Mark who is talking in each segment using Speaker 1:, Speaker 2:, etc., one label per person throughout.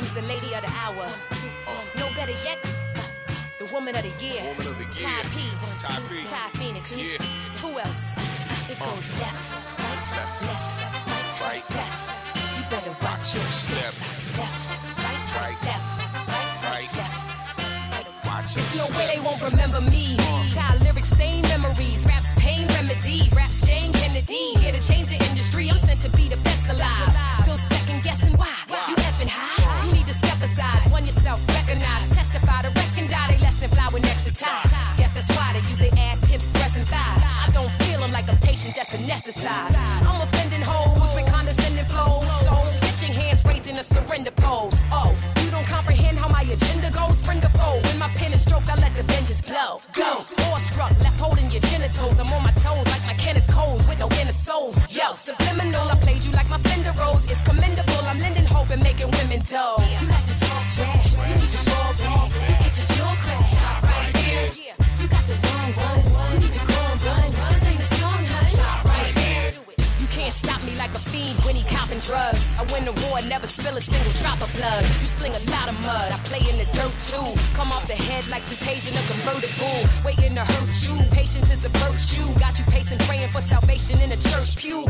Speaker 1: comes the lady of the hour. No better yet, uh, the woman of the year.
Speaker 2: Woman of the
Speaker 1: Ty. P. Tiye Phoenix. Who else? It goes left, right,
Speaker 2: Left.
Speaker 1: right, left. You better watch your step. Left, right,
Speaker 2: Right.
Speaker 1: left, right,
Speaker 2: Right.
Speaker 1: left. There's no way they won't remember me. Ty lyrics stain memories, raps pain remedy, raps Jane Kennedy. Here to change the industry, I'm sent to be the best alive. Still second guessing why you effing high. Aside, one yourself, recognize, testify. The rest can die, they less than fly with extra time. Guess that's why they use their ass, hips, breasts, and thighs. I don't feel 'em like a patient that's anesthetized. I'm offending hoes with condescending flows. So get hands raised in a surrender pose. Oh, you don't comprehend how my agenda goes, friend or foe. When my pen is stroked, I let the vengeance blow. Go, awestruck, left holding your genitals. I'm on my toes like my Kenneth Coles with no inner souls. Yo, subliminal, I played you like my Fender Rhodes. It's commendable, I'm lending hope and making women dull. Trash, drugs. I win the war, never spill a single drop of blood. You sling a lot of mud, I play in the dirt too. Come off the head like two toupees in a convertible. Waiting to hurt you, patience is a virtue. Got you pacing, praying for salvation in a church pew.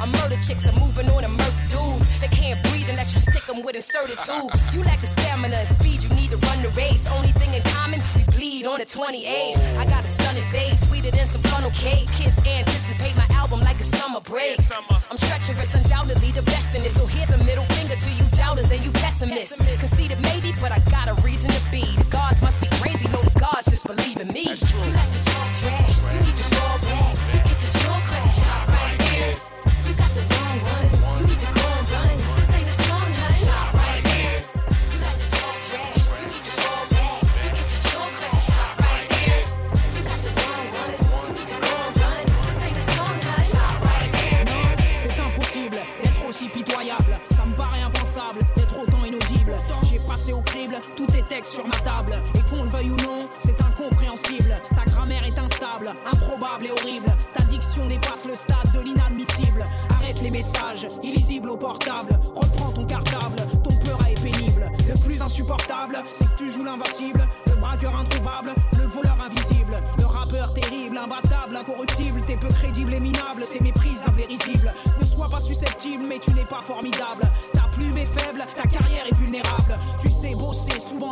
Speaker 1: I murder chicks, I'm moving on a murk dudes. They can't breathe unless you stick them with inserted tubes. You lack the stamina and speed, you need to run the race. Only thing in common, we bleed on the 28th. I got a stunning face, sweeter than some funnel cake. Kids anticipate my album like a summer break. I'm treacherous, undoubtedly the best in it. So here's a middle finger to you doubters and you pessimists. Conceited maybe, but I got a reason to be. The gods must be crazy, no, the gods just believe in me. You like to talk trash, you need to
Speaker 3: passé au crible tous tes textes sur ma table. Et qu'on le veuille ou non, c'est incompréhensible. Ta grammaire est instable, improbable et horrible. Ta diction dépasse le stade de l'inadmissible. Arrête les messages, illisibles au portable. Reprends ton cartable, ton peur est pénible. Le plus insupportable, c'est que tu joues l'invincible. Le braqueur introuvable, le voleur invisible. Le rappeur terrible, imbattable, incorruptible. T'es peu crédible et minable, c'est méprisable et risible. Ne sois pas susceptible, mais tu n'es pas formidable. Ta plume est faible, ta carrière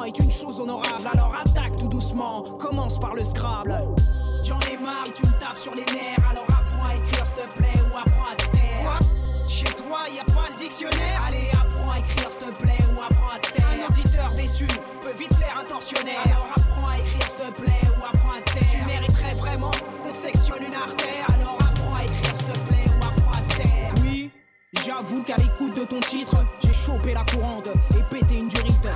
Speaker 3: est une chose honorable. Alors attaque tout doucement, commence par le Scrabble. J'en ai marre et tu me tapes sur les nerfs. Alors apprends à écrire, s'il te plaît, ou apprends à te taire. Chez toi, y a pas le dictionnaire? Allez, apprends à écrire, s'il te plaît, ou apprends à te taire. Un auditeur déçu peut vite faire un tortionnaire. Alors apprends à écrire, s'il te plaît, ou apprends à te taire. Tu mériterais vraiment qu'on sectionne une artère. Alors apprends à écrire, s'il te plaît, ou apprends à te taire. Oui. J'avoue qu'à l'écoute de ton titre, j'ai chopé la courante et pété une durite.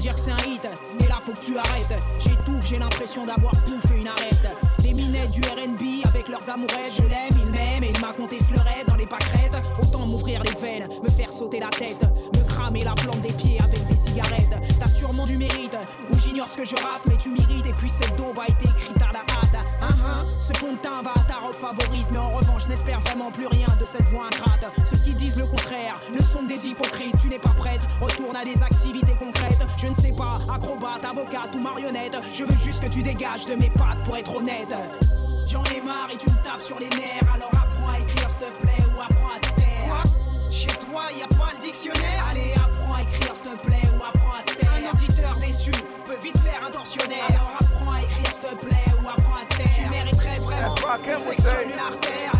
Speaker 3: Dire que c'est un hit, mais là faut que tu arrêtes. J'étouffe, j'ai l'impression d'avoir bouffé une arête. Les minettes du RB avec leurs amourettes, je l'aime, il m'aime et il m'a compté fleuret dans les pâquerettes. Autant m'ouvrir les veines, me faire sauter la tête, me cramer la plante des pieds avec des T'as sûrement du mérite, ou j'ignore ce que je rate, mais tu mérites. Et puis cette daube a été écrite à la hâte. Hein, hein, ce fond de teint va à ta robe favorite, mais en revanche, n'espère vraiment plus rien de cette voix ingrate. Ceux qui disent le contraire ne sont des hypocrites. Tu n'es pas prête, retourne à des activités concrètes. Je ne sais pas, acrobate, avocate ou marionnette. Je veux juste que tu dégages de mes pattes pour être honnête. J'en ai marre et tu me tapes sur les nerfs. Alors apprends à écrire, s'il te plaît, ou apprends à te. Chez toi, y a pas le dictionnaire. Allez, apprends à écrire, s'il te plaît, ou apprends à taire. Un auditeur déçu peut vite faire un tortionnaire. Alors apprends à écrire, s'il te plaît, ou apprends à taire. Tu mériterais vraiment
Speaker 2: Rakim
Speaker 3: qu'on sectionne une artère.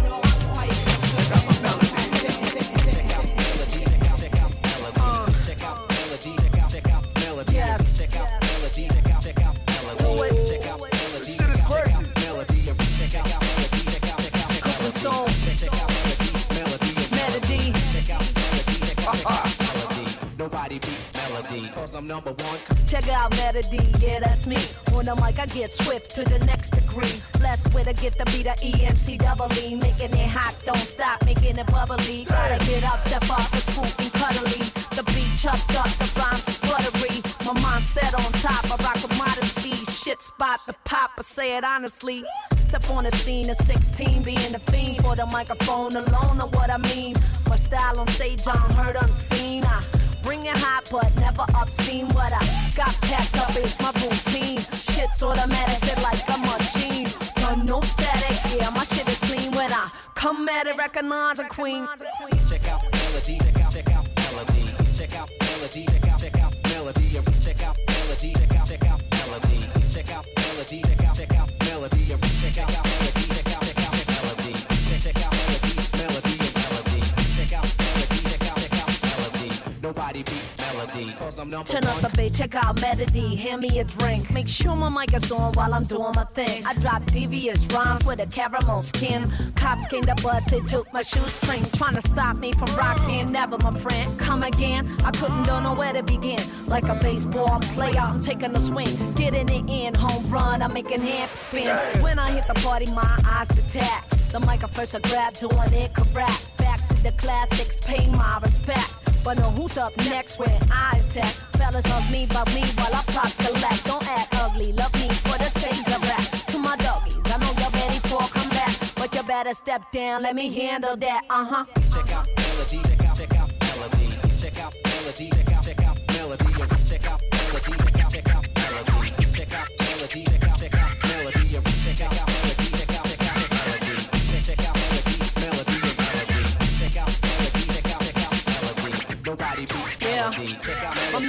Speaker 4: Check out Melody, yeah, that's me. On the mic, I get swift to the next degree. Blessed with a gift to be the EMC double E. Making it hot, don't stop, making it bubbly. Gotta get up, step up, it's cool and cuddly. The beat chucked up, the rhymes is buttery. My mind set on top, I rock I say it honestly. Step on the scene at 16, being the fiend for the microphone alone, know what I mean. My style on stage, unheard, unseen. I bring it hot, but never obscene. What I got packed up is my routine. Shit's automatic, feel like a machine. But no static, yeah, my shit is clean when I come at it, recognize a queen.
Speaker 5: Check out melody, check out, check out melody, check out melody, check out, check out melody, check out melody, check out, check out melody, check out melody, check out, check out melody, check out melody, check out, check out Nobody beats melody, cause I'm number
Speaker 4: Turn up the bass, check out melody, hand me a drink. Make sure my mic is on while I'm doing my thing. I drop devious rhymes with a caramel skin. Cops came to bust, they took my shoestrings. Trying to stop me from rocking, never my friend. Come again, I couldn't don't know where to begin. Like a baseball player, I'm taking a swing. Getting it in, home run, I'm making hands spin. When I hit the party, my eyes detect. The mic at first I grab, doing it correct. Back to the classics, pay my respect. But no, who's up next when I attack? Fellas love me, but me while I props collect. Don't act ugly, love me for the stage of rap. To my doggies, I know you're ready for a comeback. But you better step down, let me handle that, uh huh.
Speaker 5: Check out melody, check out, melody, check out melody, check out, check out melody, check out melody, check out, check out melody, check out melody, check out, check out melody, check out melody, check out, check out melody, check out melody Nobody beats
Speaker 4: Yeah.
Speaker 5: melody.
Speaker 4: I'm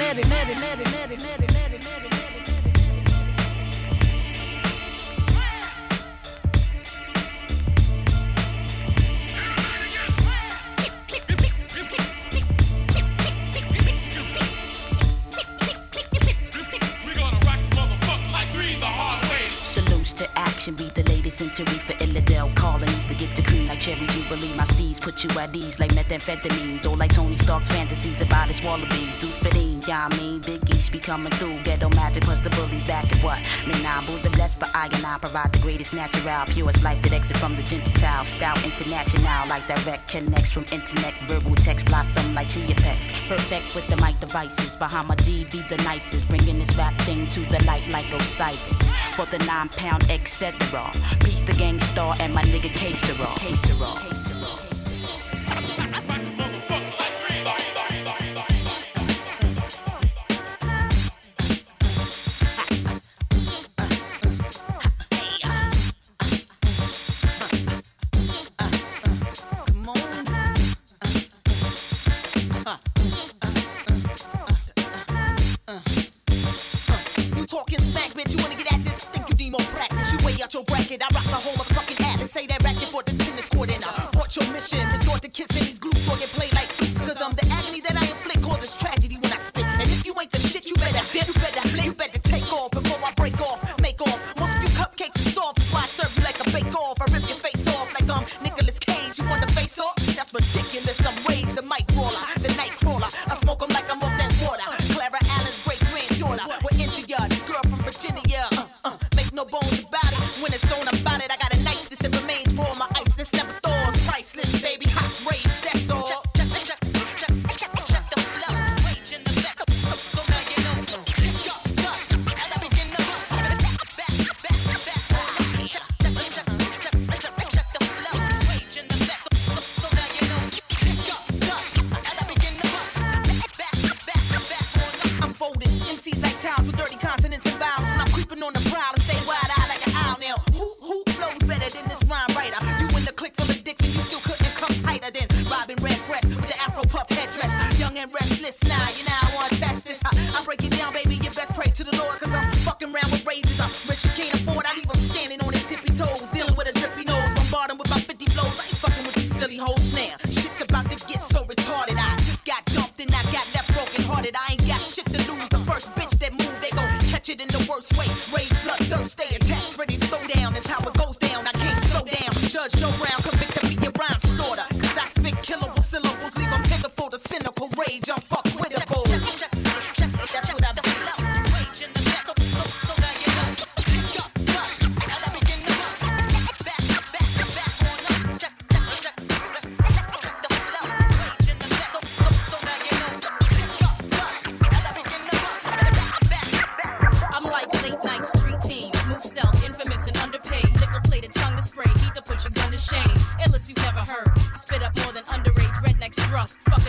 Speaker 6: action, the latest century for Illidale colonies to get the cream like cherry jubilee. My steeds put you at ease like methamphetamines, or like Tony Stark's fantasies about his wallabies. Deuce fitting, yeah, I mean, Big East be coming through. Ghetto magic plus the bullies back at what? Man, I'm Buddha blessed for I and I provide the greatest natural, purest life that exit from the gentile. Style international, like direct connects from internet, verbal text blossom like chia pets. Perfect with the mic devices, Bahama D be the nicest, bringing this rap thing to the light like Osiris. For the nine pound etc. Peace the Gang Starr and my nigga K-Sera. K-Sera.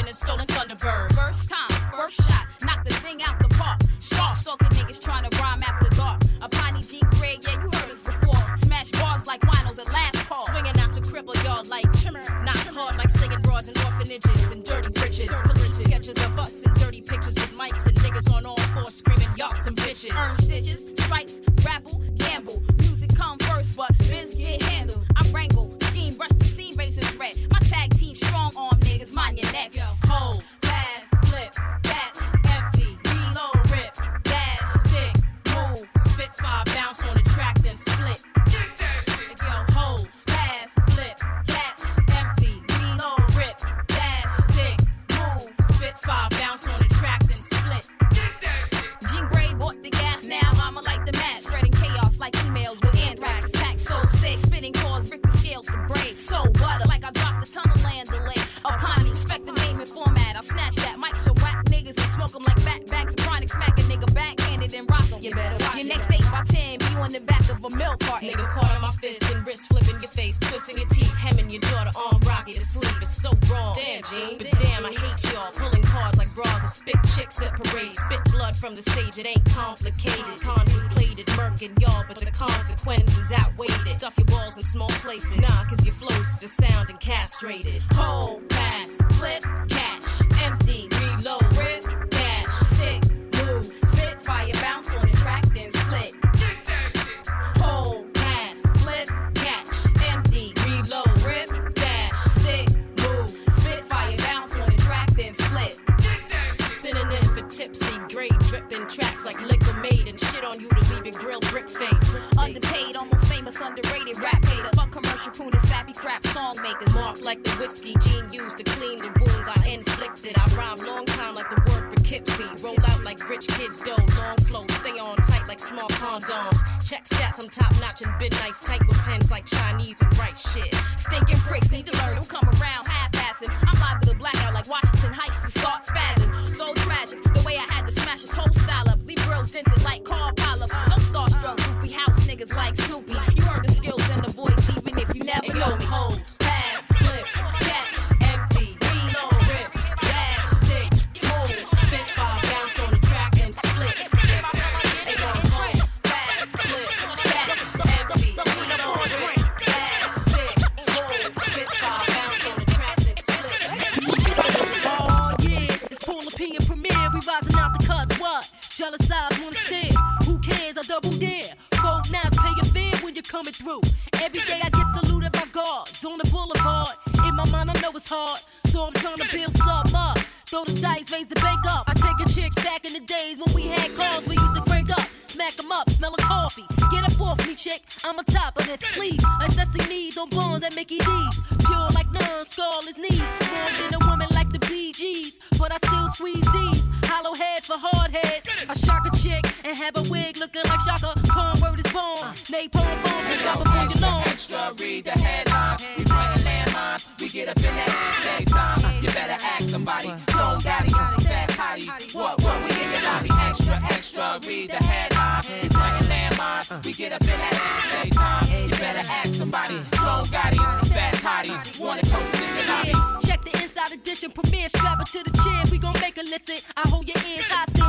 Speaker 7: living in
Speaker 8: stolen Thunderbird. First time,
Speaker 9: first
Speaker 1: shot small places. Nah, cause your flow's just sounding castrated.
Speaker 9: Hold,
Speaker 1: pass,
Speaker 9: flip,
Speaker 1: Like the whiskey Gene used to clean the wounds I inflicted. I rhyme long time like the word Poughkeepsie. Roll out like rich kids dough. Long flow, stay on tight like small condoms. Check stats, I'm top notch and been nice. Tight with pens like Chinese and write shit.
Speaker 9: Stinking pricks need to learn, don't come around half-assing. I'm liable to blackout like Washington Heights and start spazzing. So tragic, the way I had to smash his whole style up. Leave grills dented like Carl
Speaker 10: double dare. Gold knives pay your fare when you're coming through. Every day I get saluted by guards on the boulevard. In my mind, I know it's hard, so I'm trying to build something up. Throw the dice, raise the bank up. I take a chicks back in the days when we had cars we used to crank up. Smack 'em up, smell of coffee. Get up off me, chick. I'm on top of this, please. Like Sesame on bones at Mickey D's. Pure like none, scarless knees. More than a woman like the Bee Gees. But I still squeeze these. Hollow heads for hard heads. And have a wig looking like Shaka. Corn word is born. Napalm bomb and drop 'em on your lawn.
Speaker 11: Extra, read the headlines. We playing landmines. We get up in that ass every time. You better ask somebody. Clone Gotti, fast hotties. What, what, we in the lobby. Extra, extra, read the headlines. We playing landmines. We get up in that ass every time. You better ask somebody. Clone Gotti, fast hotties. Wanna post in the lobby.
Speaker 10: Check the inside edition premiere. Strap it to the chin. We gon' make a listen. I hold your ears hostage.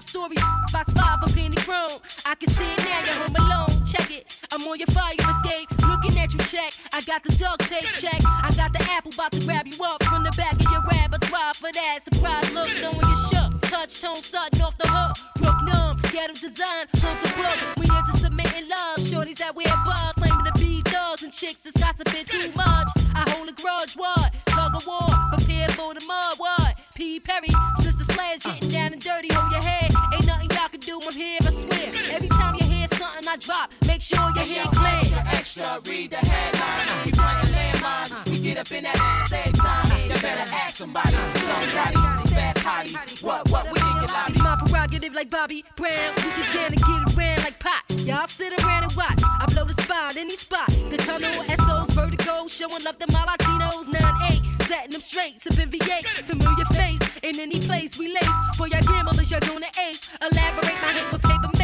Speaker 10: Top story, box five of penny chrome. I can see it now. You're home alone. Check it. I'm on your fire escape. Looking at you, check. I got the duct tape check. I got the apple about to grab you up from the back of your repertoire for that surprise look. Knowing you shook. Touch tone sudden off the hook. Brook numb. Ghetto design. Close the book. We into submitting love. Shorties that wear bars. Claiming to be thugs and chicks that's gossiping too much. I hold a grudge. What? Tug of war. Prepare for the mud. What? P. Perry. Sister Slash getting down and dirty. Hold your head. Ain't nothing y'all can do. I'm here. I swear. Every time you hear something I drop, make sure your
Speaker 11: Yo,
Speaker 10: head clear.
Speaker 11: extra, extra, read the headlines. We. We get up in that ass every time. You better ask somebody. Clone Gotti, fast hotties. What, what, we in your
Speaker 10: my prerogative like Bobby Brown. We get down and get around like pot. Y'all sit around and watch. I blow the spot, any spot. The tunnel, SOs, vertigo, showing love to my Latinos. 9-8, setting them straight, sipping V8. Familiar face, in any place we lace. For y'all gamblers, you're gonna ace. Elaborate my hit with paper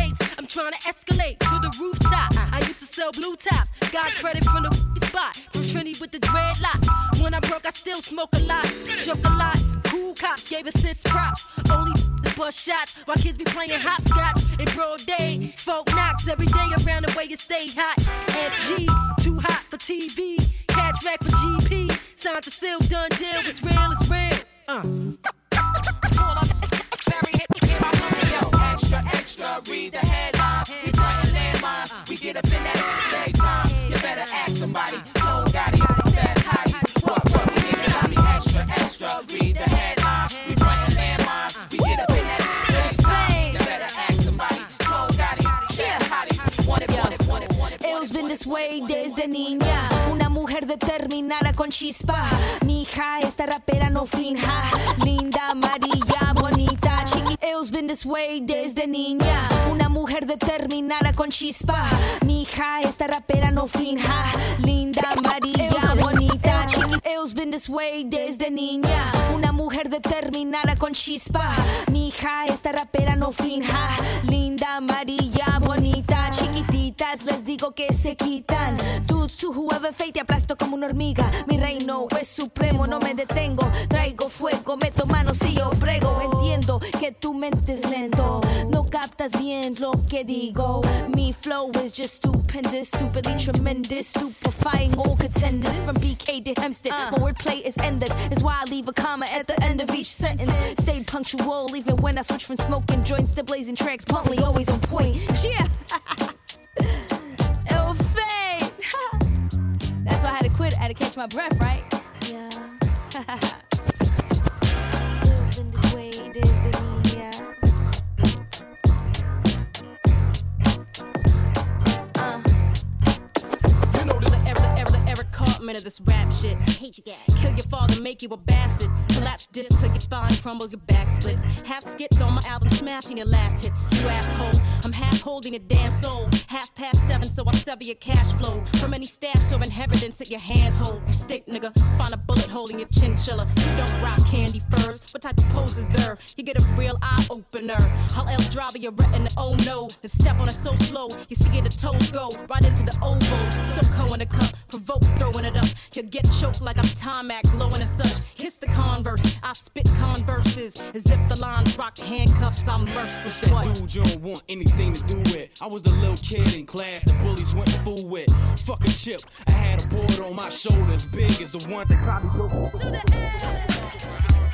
Speaker 10: trying to escalate to the rooftop. I used to sell blue tops. Got credit from the spot. From Trini with the dreadlock. When I broke, I still smoke a lot. Choke a lot. Cool cops gave assist props. Only bust shots while kids be playing hopscotch in broad day. Folk knocks every day around the way you stay hot. FG, too hot for TV. Catch rack for GP. Signed to seal, done deal. It's real, it's real. Uh.
Speaker 11: Extra, read the headlines. We playing landmines. We get up in that ass every time. You better ask somebody. Gotti's, fast hotties. What, what, we get mean, extra, extra, read the headlines. We playing landmines. We get up in that time. You better ask somebody. Gotti's, hotties. Want it, want it, want it, want it.
Speaker 12: Hemos been this way desde niña. Una mujer determinada con chispa. Mi hija, esta rapera no finja. Linda, amarilla, bonita, Hemos been this way desde niña. Una mujer determinada con chispa. Mi hija, esta rapera no finja. Linda, amarilla, bonita, chiqui. Hemos been this way desde niña. Una mujer determinada con chispa. Mi hija, esta rapera no finja. Linda, amarilla, bonita, chiquititas. Les digo que se quitan. Dudes to whoever fate, te aplasto como una hormiga. Mi reino es supremo, no me detengo. Traigo fuego, meto manos y yo prego. Entiendo que tu mente es lento. No captas bien lo que digo. Mi flow is just stupendous, stupidly tremendous, stupefying all contenders. From BK to Hempstead, uh. my wordplay is endless. Is why I leave a comma at the end of each sentence. Stay punctual even when I switch from smoking joints to blazing tracks. Bluntly, always on point. Yeah. It'll fade. That's why I had to quit. I had to catch my breath, right? Yeah. Way desde niña.
Speaker 8: Ever of this rap shit. I hate you guys. Kill your father, make you a bastard. Collapse disc till your spine crumbles, your back splits. Half skits on my album, smashing your last hit. You asshole. I'm half holding your damn soul. Half past seven, so I sever your cash flow. From any stash or inheritance that your hands hold. You stick, nigga. Find a bullet hole in your chinchilla. You don't rock candy furs. What type of pose is there? You get a real eye opener. I'll El drive your retina, oh no. The step on it so slow. You see the toes go right into the oval. So in the cup, provoke throwing it up. You get choked like I'm Tomac, glowing as such. Kiss the converse, I spit converses as if the lines rock handcuffs. I'm merciless.
Speaker 13: That
Speaker 8: What?
Speaker 13: dude you don't want anything to do with. I was the little kid in class the bullies went fool with. Fuck a chip, I had a board on my shoulders, big as the one that probably go.
Speaker 8: To the L,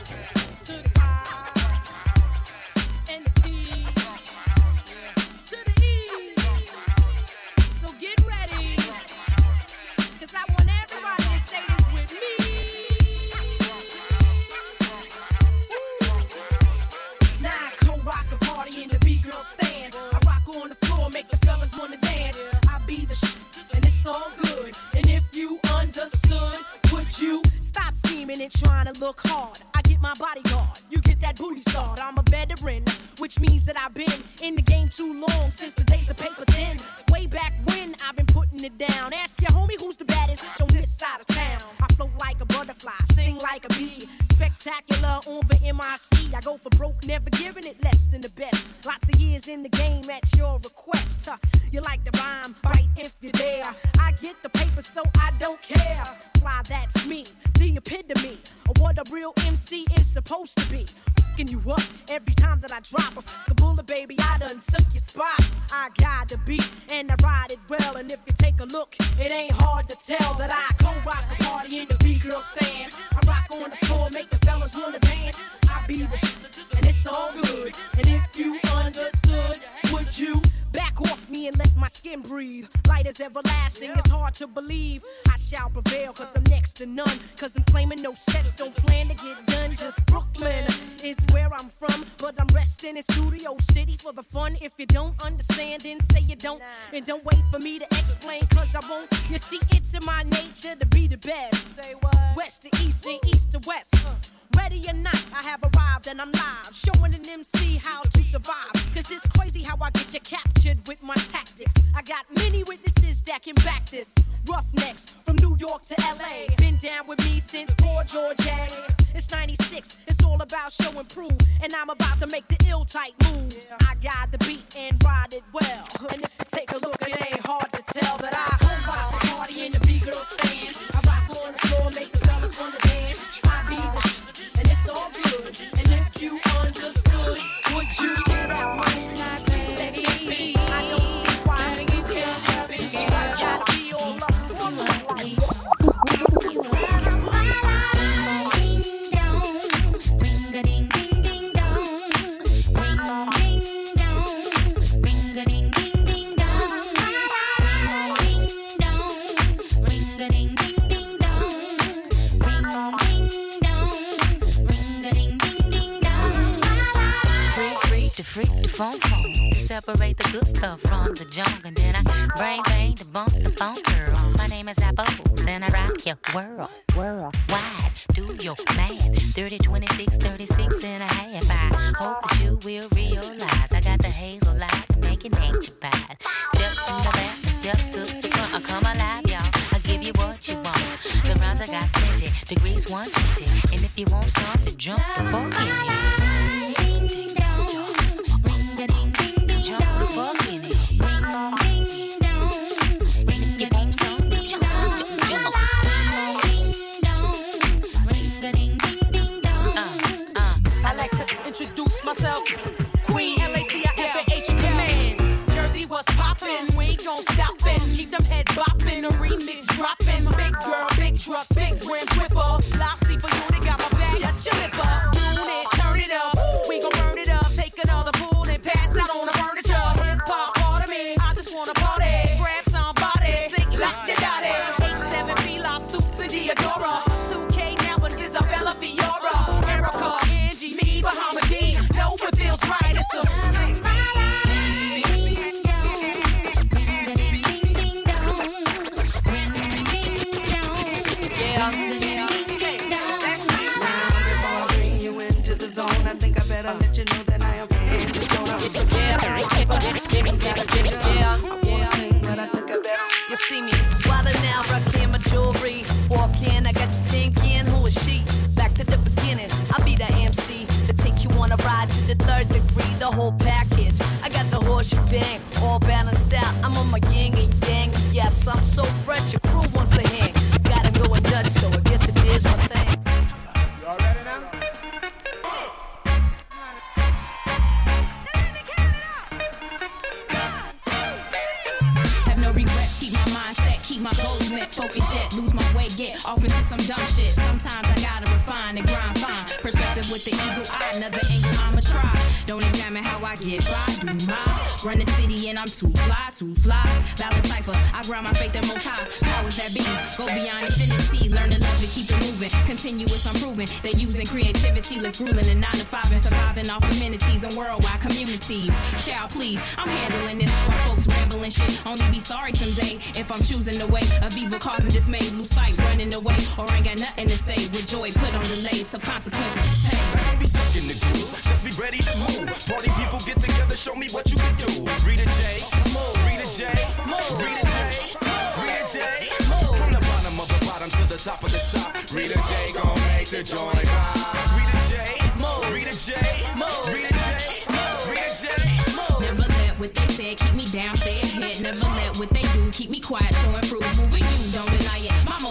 Speaker 8: trying to look hard? I get my bodyguard, you get that booty start. I'm a veteran, which means that I've been in the game too long since the days of paper thin. Way back when I've been putting it down. Ask your homie who's the baddest on this side of town. I float like a butterfly, sting like a bee. Spectacular the MIC. I go for broke, never giving it less than the best. Lots of years in the game at your request. Huh, You like the rhyme, right if you dare. I get the paper, so I don't care. Fly, that's me, the epitome of what a real MC is supposed to be. Fucking you up every time that I drop a fucking bullet, baby. I done took your spot. I got the beat and I ride it well. And if you take a look, it ain't hard to tell that I go rock a party in the B girl stand. I rock on the floor, make the fellas wanna dance. I be the shit, and it's all good. And if you understood, would you back off me and let my skin breathe? Light is everlasting, it's hard to believe. I shall prevail, cause I'm next to none. Cause I'm claiming no sets, don't plan to get done. Just Brooklyn is where I'm from. But I'm resting in Studio City for the fun. If you don't understand, then say you don't. And don't wait for me to explain, cause I won't. You see, it's in my nature to be the best. Say what? West to east and east to west. Ready or not, I have arrived and I'm live. Showing an MC how to survive. Cause it's crazy how I get you captured with my tactics. I got many witnesses that can back this. Roughnecks from New York to LA. Been down with me since poor George A. It's 96, it's all about show and prove. And I'm about to make the ill type moves. I got the beat and ride it well. And if you take a look, it ain't hard to tell that I home rock the party in the B girl stand.
Speaker 14: Your world. World
Speaker 15: the whole shebang, all balanced out. I'm on my yin and yang. Yes, I'm so fresh, your crew wants to hang. Got 'em going nuts, so I guess it is my thing.
Speaker 16: Y'all ready now?
Speaker 17: Have no regrets, keep my mindset, keep my goals met, focus yet, lose my way, get off into some dumb shit. Sometimes I gotta refine and grind fine. Perspective with the eagle eye, another angle I'ma try. Don't examine how I get by, do my run the city and I'm too fly, too fly. Balance cipher, I grind my faith the most high. Powers that be, go beyond infinity, learn to love it, keep it moving. Continuous improving, they using creativity, let's ruling the nine to five and surviving off amenities and worldwide communities. Child, please, I'm handling this while folks rambling shit. Only be sorry someday if I'm choosing the way of evil causing dismay, lose sight, running away, or ain't got nothing to say. With joy put on delay, tough consequences pay.
Speaker 18: Don't be stuck in the groove, just be ready to move. Party people get together, show me what you can do. Rita J, Rita J, Rita J, Rita J. From the bottom of the bottom to the top of the top, Rita J gon' make the joint pop. Rita J, Rita J, Rita J, Rita J.
Speaker 17: Never let what they said keep me down, stay ahead. Never let what they do keep me quiet, show and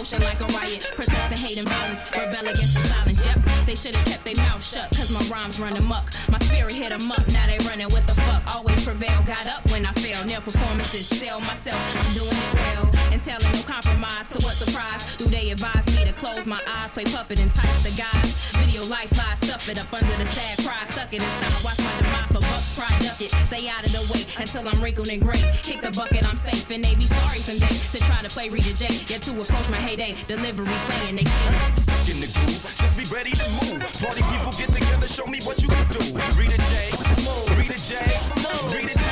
Speaker 17: like a riot, protesting hate and violence, rebel against the silence. Yep, they should have kept their mouth shut, cause my rhymes run amok. My spirit hit hit 'em up, now they running with the fuck. Always prevail, got up when I fail. Near performances, sell myself, I'm doing it well. And telling no compromise, to what surprise? Do they advise me to close my eyes, play puppet, entice the guys? Video life lies, stuff it up under the sad cry, suck it inside, watch my demise for bucks, cry, duck it. Stay out of the way until I'm wrinkled and gray. Kick the bucket, I'm safe, and they be sorry someday to try to play Rita J. Yet to approach my heyday, delivery slaying they
Speaker 18: in the groove, just be ready to move. Party people get together, show me what you can do. Rita J, Rita J, Rita J,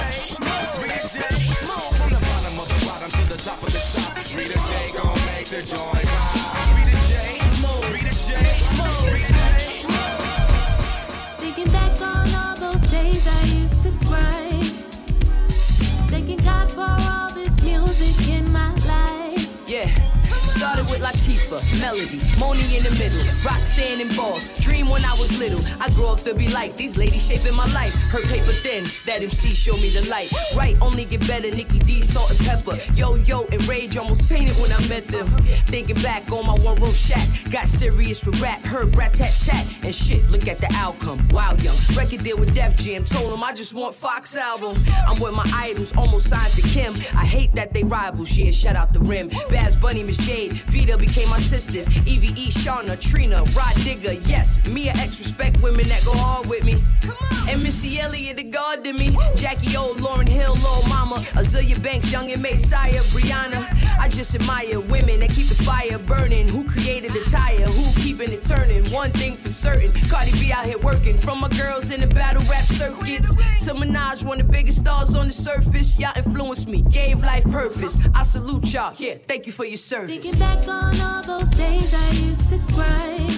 Speaker 15: Melody, Monie in the middle, Roxanne and Balls. Dream when I was little. I grew up to be like these ladies shaping my life. Her paper thin, that MC showed me the light. Right, only get better. Nikki D, Salt-N-Pepa. Yo yo and Rage almost fainted when I met them. Thinking back on my one room shack, got serious with rap. Heard rat tat tat and shit. Look at the outcome. Wow, young record deal with Def Jam. Told them I just want Fox album. I'm with my idols, almost signed to Kim. I hate that they rivals. Yeah, shout out the rim. Baz Bunny, Miss J made. Vita became my sisters. EVE, Shawnna, Trina, Rah Digga. Yes, Mia ex-respect women that go hard with me. And Missy Elliott, the god to me. Jackie O, Lauryn Hill, Lil Mama. Azealia Banks, Young and Messiah, Brianna. I just admire women that keep the fire burning. Who created the tire? Who keeping it turning? One thing for certain, Cardi B out here working. From my girls in the battle rap circuits to Minaj, one of the biggest stars on the surface. Y'all influenced me, gave life purpose. I salute y'all. Yeah, thank you for your service.
Speaker 7: Thinking back on all those days I used to grind.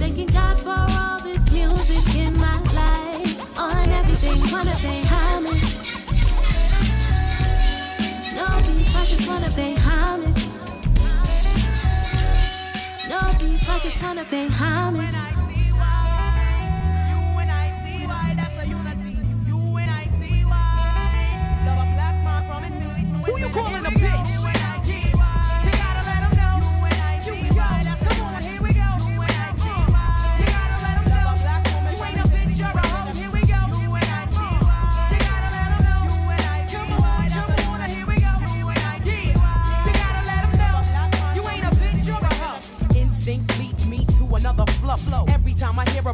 Speaker 7: Thanking God for all this music in my life. On everything, wanna pay homage. No beef, I just wanna pay homage. No beef, I just wanna pay homage.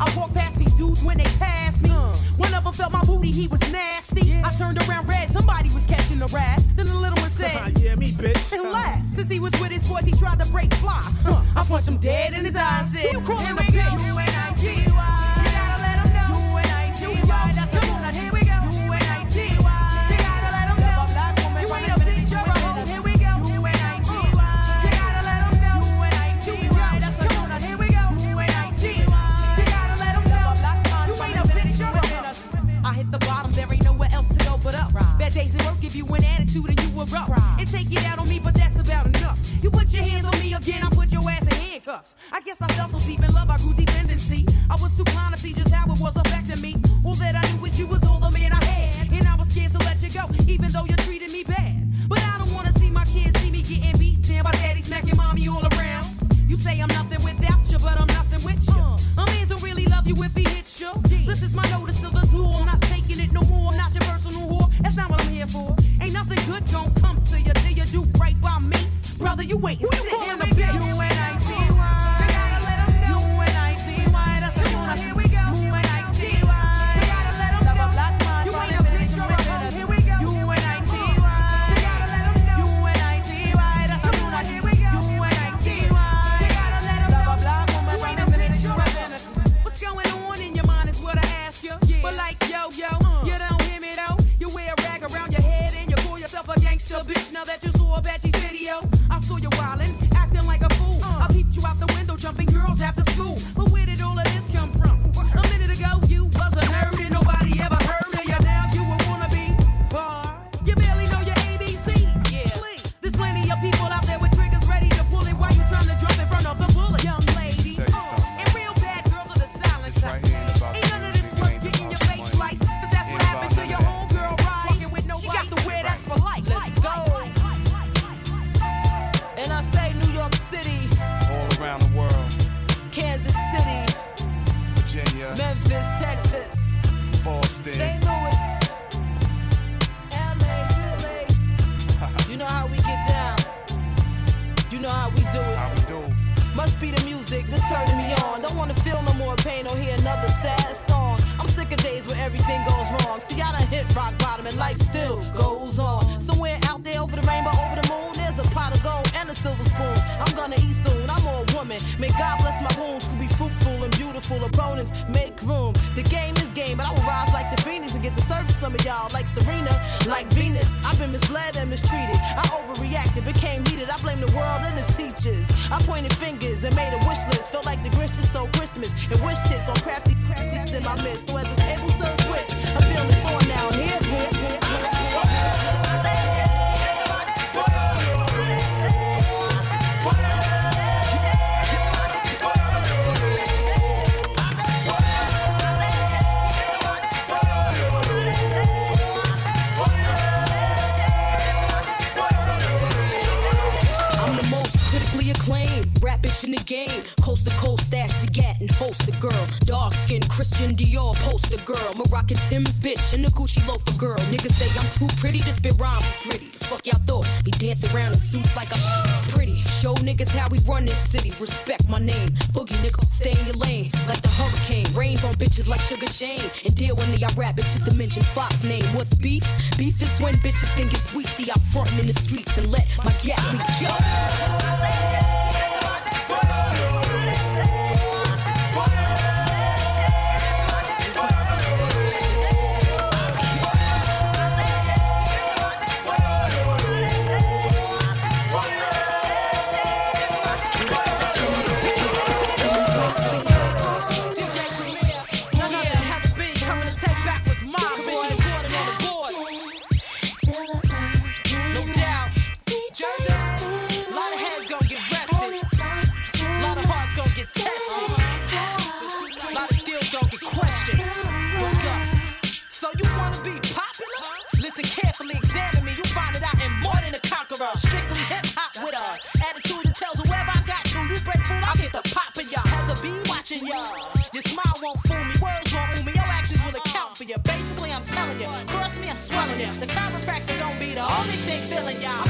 Speaker 19: I walked past these dudes when they passed me. One of them felt my booty, he was nasty. I turned around red, somebody was catching the rat. Then the little one said,
Speaker 20: Yeah, me, bitch.
Speaker 19: and laughed. Since he was with his boys, he tried to break fly. Huh. I punched him dead in his eye and said, You calling a bitch? I
Speaker 21: girl. Dark skin, Christian Dior poster girl. Moroccan Timbs bitch and the Gucci loafer girl. Niggas say I'm too pretty to spit rhymes is gritty. Fuck y'all thought? Be dancing around in suits like I'm pretty. Show niggas how we run this city. Respect my name. Boogie nigga, stay in your lane. Like the hurricane. Rains on bitches like Sugar Shane. And deal when I rap bitches to mention Fox name. What's beef? Beef is when bitches think it's sweet. See, I'm frontin' in the streets and let my gat leak. Yo.
Speaker 6: Y'all. Your smile won't fool me, words won't move me. Your actions will account for you. Basically, I'm telling you. Trust me, I'm swelling you. The chiropractor gon' be the only thing filling y'all.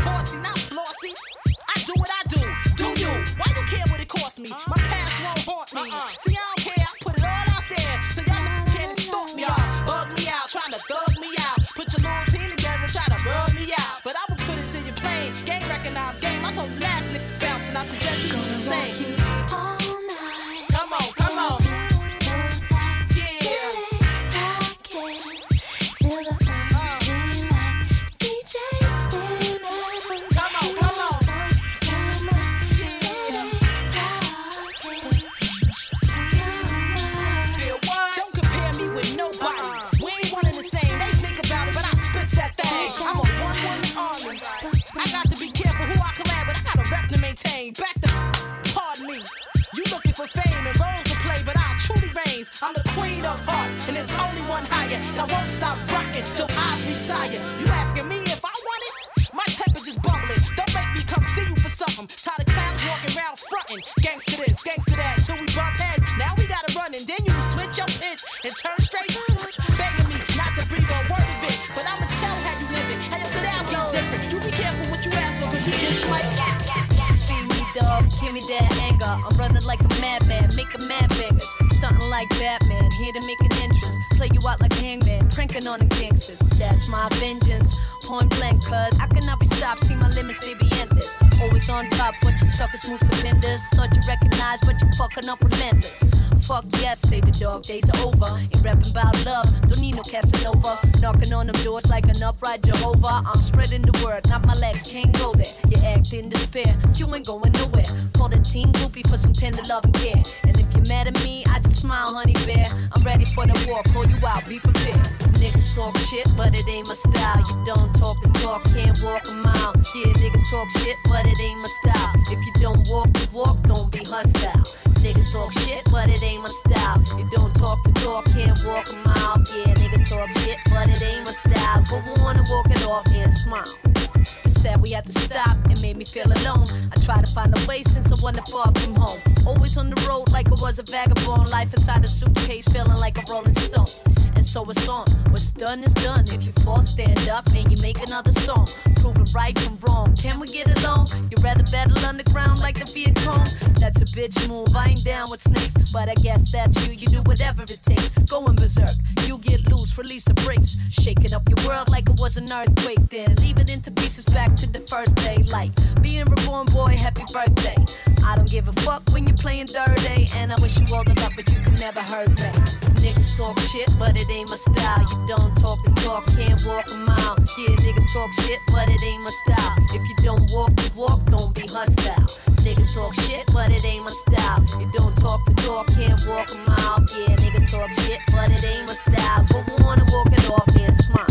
Speaker 4: Give me that anger. I'm running like a madman, making mad bangers. Stunting like Batman, here to make an entrance. Play you out like hangman, pranking on the gangsters. That's my vengeance. Point blank, cuz I cannot be stopped. See my limits, they be endless. Always on top, what you suckers move stupendous. Thought you recognized, but you fucking up relentless. Fuck yes, say the dog days are over. Ain't rapping about love, don't need no Casanova. Knocking on them doors like an upright Jehovah. I'm spreading the word, not my legs, can't go there. You act in despair, you ain't going nowhere. Call the team groupie for some tender love and care. And if you're mad at me, I just smile, honey bear. I'm ready for the war, call you out, be prepared. Niggas talk shit, but it ain't my style. You don't talk the talk, can't walk a mile. Yeah, niggas talk shit, but it ain't my style. If you don't walk the walk, don't be hostile. Niggas talk shit, but it ain't my style. You don't talk the talk, can't walk a mile. Yeah, niggas talk shit, but it ain't my style. Go on and walk it off and smile. You said we had to stop, it made me feel alone. I tried to find a way since I wandered far from home. Always on the road like I was a vagabond. Life inside a suitcase, feeling like a rolling stone. And so it's on. What's done is done. If you fall, stand up and you make another song. Proving right from wrong. Can we get along? You'd rather battle underground like the Viet Cong? That's a bitch move. I ain't down with snakes, but I guess that's you. You do whatever it takes. Going berserk. You get loose, release the brakes. Shaking up your world like it was an earthquake. Then leave it into pieces back to the first day. Like being reborn, boy, happy birthday. I don't give a fuck when you're playing dirty. And I wish you all the luck, but you can never hurt me. Niggas talk shit, but it ain't my style. You don't talk the talk, can't walk a mile. Yeah, niggas talk shit, but it ain't my style. If you don't walk the walk, don't be hostile. Niggas talk shit, but it ain't my style. You don't talk the talk, can't walk a mile. Yeah, niggas talk shit, but it ain't my style. Go on and walk it off and smile.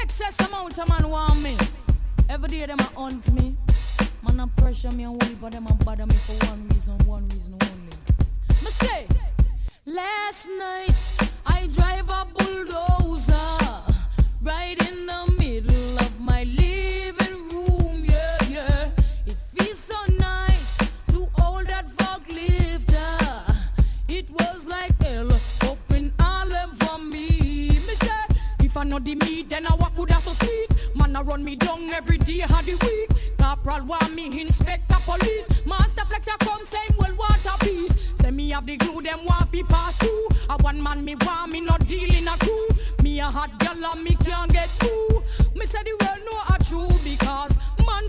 Speaker 21: Excess amount of man want me. Every day them a hunt me. Man a pressure me and worry, but them a bother me for one reason, one reason only. Me say, last night I drive a bulldozer right in the middle of my
Speaker 22: never know the meat, then I walk that so sweet. Man, I run me down every day, had the week. Corporal want me, inspector police. Master flex, I come, same well, water peace. Say me have the glue, them want fi pass through. A one man me want me not deal in a crew. Me a hot girl and me can't get through. Me say the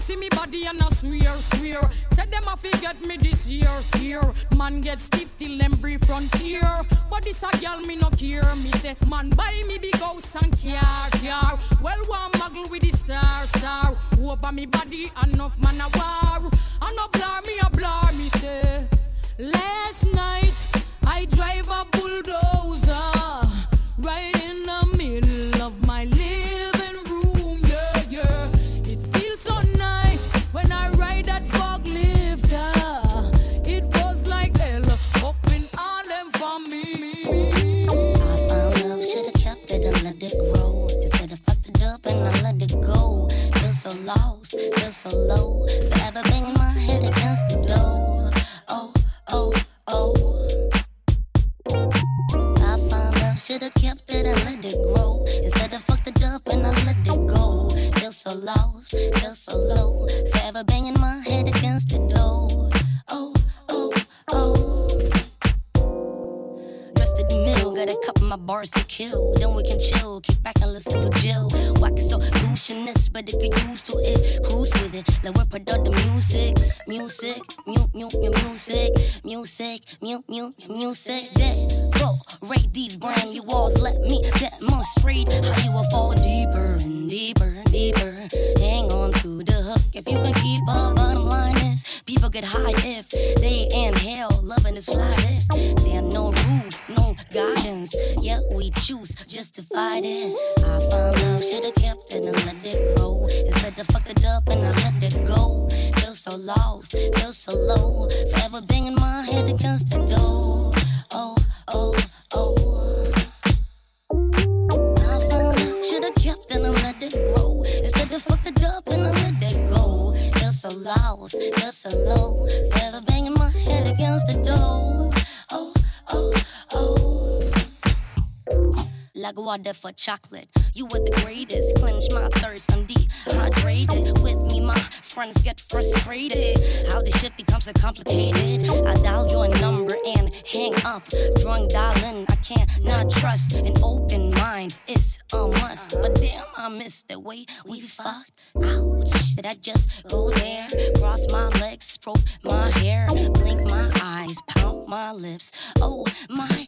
Speaker 22: see me body and I swear, swear. Said them a forget me this year, here. Man get stiff till them brief frontier. But this a girl me no care. Me say man buy me big house and car, car. Well one muggle with the star, star. Over me body enough man a war. And no blur me a blur me say. Last night I drive a bulldozer right
Speaker 23: let it. Instead of fucked it up and I let it go. Feel so lost, feel so low. Forever banging my head against the door. Oh, oh, oh. I found love, should've kept it and let it grow. Instead of fucked it up and I let it go. Feel so lost, feel so low. Forever banging to kill. Then we can chill, kick back and listen to Jill. Whack so loosenness, but they get used to it. Cruise with it, like we product the music. Music, mute, mute, mute, music. Music, mute, mute, mute, music. Then go, rate these brand new walls. Let me demonstrate how you will fall deeper and deeper and deeper. Hang on to the hook if you can keep up. Bottom line is, people get high if they inhale, loving the slightest. Just to fight it. I found love, should've kept it and let it grow. Instead of fucked it up and I let it go. Feel so lost, feel so low. Forever banging my head against the door. Oh, oh, oh. I found love, should've kept and let it grow. Instead of fucked it up and I let it go. Feel so lost, feel so low. Like water for chocolate. You were the greatest. Clench my thirst. I'm dehydrated. With me, my friends get frustrated. How this shit becomes so complicated. I dial your number and hang up. Drunk dialing. I can't not trust. An open mind is a must. But damn, I miss the way we fucked. Ouch. Did I just go there? Cross my legs, stroke my hair, blink my eyes, pound my lips. Oh my,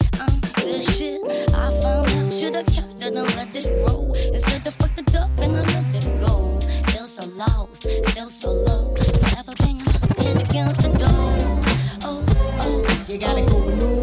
Speaker 23: I'm shit. I found out, should've kept it and let it grow. Instead of fucked it up and I let it go. Feel so lost, feel so low. Forever banging my head against the door. Oh, oh,
Speaker 24: You gotta go with no.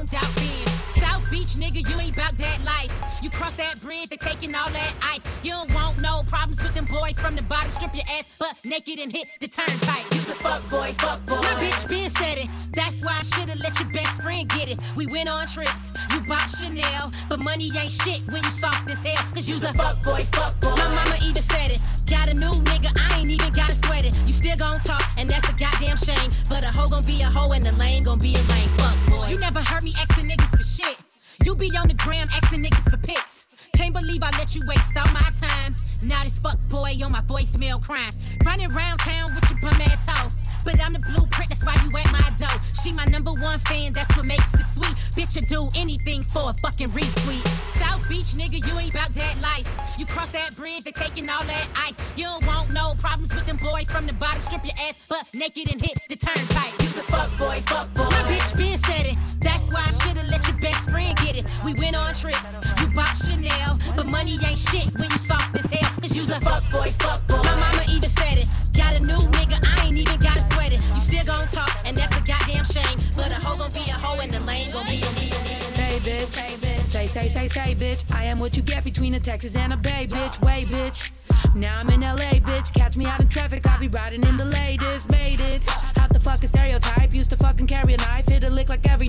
Speaker 25: Chromed out Benz. South Beach nigga, you ain't bout that life.
Speaker 24: You cross that bridge, they taking all that ice. You don't want no problems with them boys from the bottom. Strip your ass butt naked and hit the turnpike. You's a fuck boy, fuck boy. My bitch been said it. That's why I shoulda let your best friend get it. We went on trips, you bought Chanel, but money ain't shit when you soft as hell. Cause you's a fuck boy, fuck boy. My mama even said it. Got a new nigga, I ain't even gotta sweat it. You still gon' talk, and that's a goddamn shame. But a hoe gon' be a hoe, and the lane gon' be a lane. Fuck boy. You never heard me asking niggas for shit. You be on the gram asking niggas for pics. Can't believe I let you waste all my time. Now this fuck boy on my voicemail crying. Running around town with your bum ass hoe. But I'm the blueprint, that's why you at my door. She my number one fan, that's what makes it sweet. Bitch, you do anything for a fucking retweet. South Beach, nigga, you ain't about that life. You cross that bridge, they taking all that ice. You don't want no problems with them boys from the bottom. Strip your ass butt naked and hit the turnpike. You's a fuck boy, fuck boy. My bitch been said it. That's why I shoulda let your best friend get it. We went on trips, you bought Chanel, but money ain't shit when you soft as hell. Cause you's a fuck boy, fuck boy. My mama even said it. Got a new nigga, I ain't even gotta sweat it. You still gon' talk, and that's a goddamn shame. But a hoe gon' be a hoe, and the lane gon' be a be
Speaker 26: Say bitch, say bitch, say say say say bitch. I am what you get between a Texas and a Bay, bitch. Way bitch. Now I'm in LA, bitch. Catch me out in traffic, I be riding in the latest, made it. Out the fucking stereotype, used to fucking carry a knife, hit a lick like every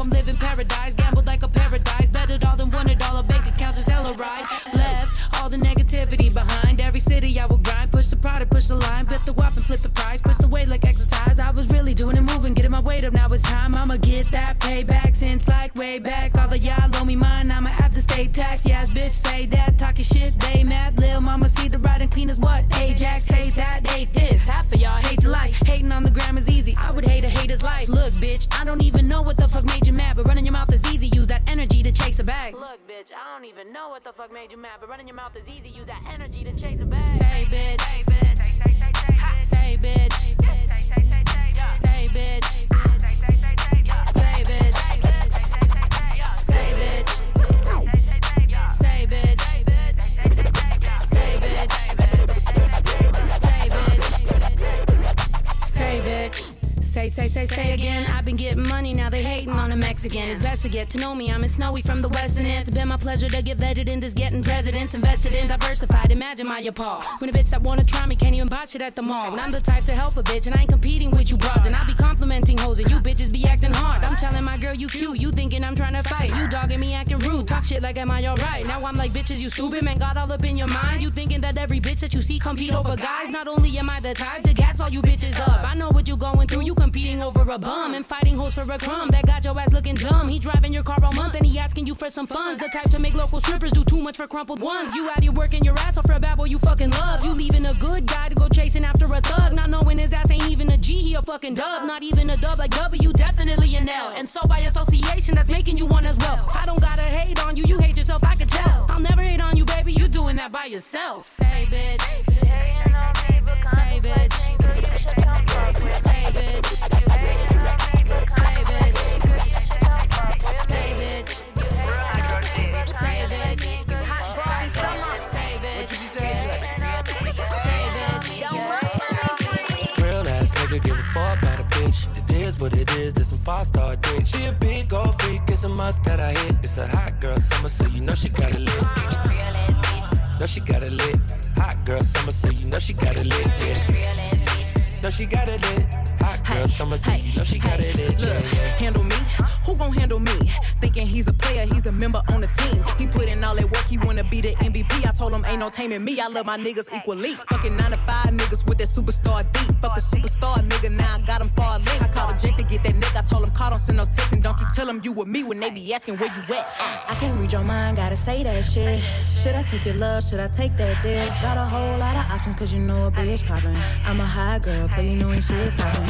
Speaker 26: I'm living paradise, gambled like a paradise, betted all than wanted all a bank accounts is hella right. Left all the negativity behind every city I will grind, push the product, push the line, flip the whop and flip the price, push the weight like exercise. I was really doing it, moving, getting my weight up. Now it's time, I'ma get that payback since like way back. All the y'all owe me mine, I'ma have to stay tax. Yes, bitch, say that, talking shit, they mad. Lil' mama see the ride and clean as what? Ajax, hate that, hate this. Half of y'all hate your life. Hating on the gram is easy. I would hate a hater's life. Look, bitch, I don't even know what the fuck made you but running your mouth is easy. Use that energy to chase a bag. Look, bitch, I don't even know what the fuck made you mad, but running your mouth is easy. Use that energy to chase a bag. Say, bitch. Say, say, say, say again. I've been getting money, now they hating on a Mexican. It's best to get to know me. I'm a snowy from the West, and It's been my pleasure to get vetted in this getting presidents. Invested in diversified. Imagine my appall. When a bitch that wanna try me can't even buy shit at the mall. When I'm the type to help a bitch and I ain't competing with you broads. And I be complimenting hoes and you bitches be acting hard. I'm telling my girl you cute. You thinking I'm trying to fight. You dogging me acting rude. Talk shit like am I alright? Now I'm like bitches you stupid man got all up in your mind. You thinking that every bitch that you see compete over guys. Not only am I the type to gas all you bitches up. I know what you going through. You competing over a bum and fighting hoes for a crumb. That got your ass looking dumb. He driving your car all month and he asking you for some funds. The type to make local strippers do too much for crumpled ones. You out here working your ass off for a bad boy you fucking love. You leaving a good guy to go chasing after a thug. Not knowing his ass ain't even a G, he a fucking dub. Not even a dub like W, definitely an L. And so by association, that's making you one as well. I don't gotta hate on you, you hate yourself, I can tell. I'll never hate on you, baby, you doing that by yourself. Say bitch. Say bitch. Say bitch. Say bitch. Say bitch. Say bitch. Hot boy summer. Say bitch. Say bitch.
Speaker 27: Real ass nigga give a fuck about a bitch. It is what it is, this some five star dick. She a big gold freak, it's a must that I hit. It's a hot girl summer, so you know she got it lit. Know she got it lit. Hot girl summer, so you know she got it lit. Yeah. Know she got it lit. Hot girl summer, so you know she got it. Yeah,
Speaker 28: Look,
Speaker 27: yeah.
Speaker 28: handle me? Who gon' handle me? Thinking he's a player, he's a member on the team. He put in all that work, he wanna be the MVP. I told him ain't no taming me. I love my niggas equally. Fucking nine to five niggas with that superstar deep. Fuck the superstar nigga, now I got him far link. I called a jet to get that nigga. I told him call, don't send no text, and don't you tell him you with me when they be asking where you at. I can't read your mind, gotta say that shit. Should I take your love? Should I take that dick? Got a whole lot of options, cause you know a bitch poppin'. I'm a high girl, so you know ain't shit stoppin'.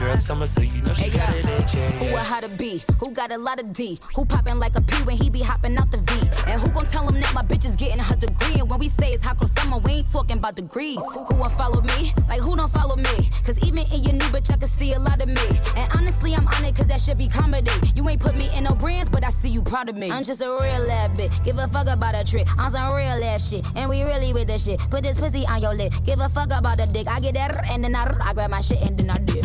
Speaker 27: Girl summer, so you know she
Speaker 29: Hey,
Speaker 27: got it. Yeah,
Speaker 29: Who a how to be? Who got a lot of D? Who poppin' like a P when he be hopping out the V? And who gon' tell him that my bitch is getting her degree? And when we say it's hot girl summer, we ain't talking about degrees. Who won't follow me? Like who don't follow me? Cause even in your new bitch, I can see a lot of me. And honestly, I'm on it cause that should be comedy. You ain't put me in no brands, but I see
Speaker 12: you proud of me. I'm just a real ass bitch. Give a fuck about a trick. I'm some real ass shit. And we really with this shit. Put this pussy on your lip. Give a fuck about the dick. I get that and then I, I grab my shit and then I dip.